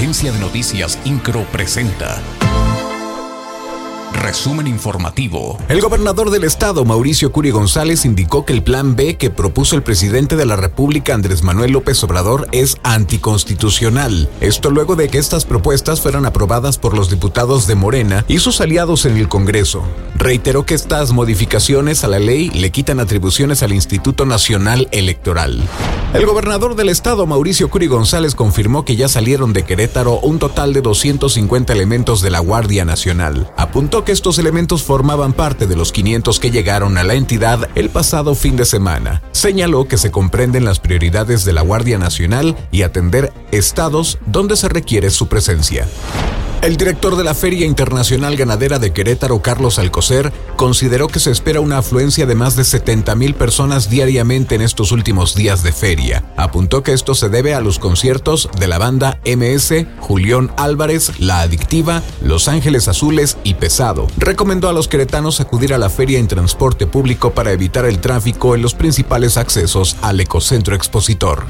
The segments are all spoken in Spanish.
Agencia de Noticias Incro presenta. Resumen informativo. El gobernador del estado, Mauricio Curi González, indicó que el plan B que propuso el presidente de la República, Andrés Manuel López Obrador, es anticonstitucional. Esto luego de que estas propuestas fueran aprobadas por los diputados de Morena y sus aliados en el Congreso. Reiteró que estas modificaciones a la ley le quitan atribuciones al Instituto Nacional Electoral. El gobernador del estado, Mauricio Curi González, confirmó que ya salieron de Querétaro un total de 250 elementos de la Guardia Nacional. Apuntó que estos elementos formaban parte de los 500 que llegaron a la entidad el pasado fin de semana. Señaló que se comprenden las prioridades de la Guardia Nacional y atender estados donde se requiere su presencia. El director de la Feria Internacional Ganadera de Querétaro, Carlos Alcocer, consideró que se espera una afluencia de más de 70 mil personas diariamente en estos últimos días de feria. Apuntó que esto se debe a los conciertos de la banda MS, Julián Álvarez, La Adictiva, Los Ángeles Azules y Pesado. Recomendó a los queretanos acudir a la feria en transporte público para evitar el tráfico en los principales accesos al ecocentro expositor.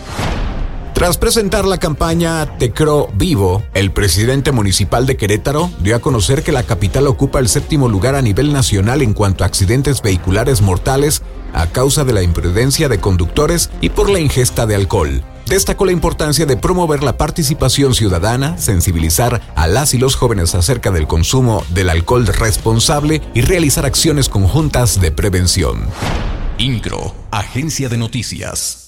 Tras presentar la campaña Tecro Vivo, el presidente municipal de Querétaro dio a conocer que la capital ocupa el séptimo lugar a nivel nacional en cuanto a accidentes vehiculares mortales a causa de la imprudencia de conductores y por la ingesta de alcohol. Destacó la importancia de promover la participación ciudadana, sensibilizar a las y los jóvenes acerca del consumo del alcohol responsable y realizar acciones conjuntas de prevención. INCRO, Agencia de Noticias.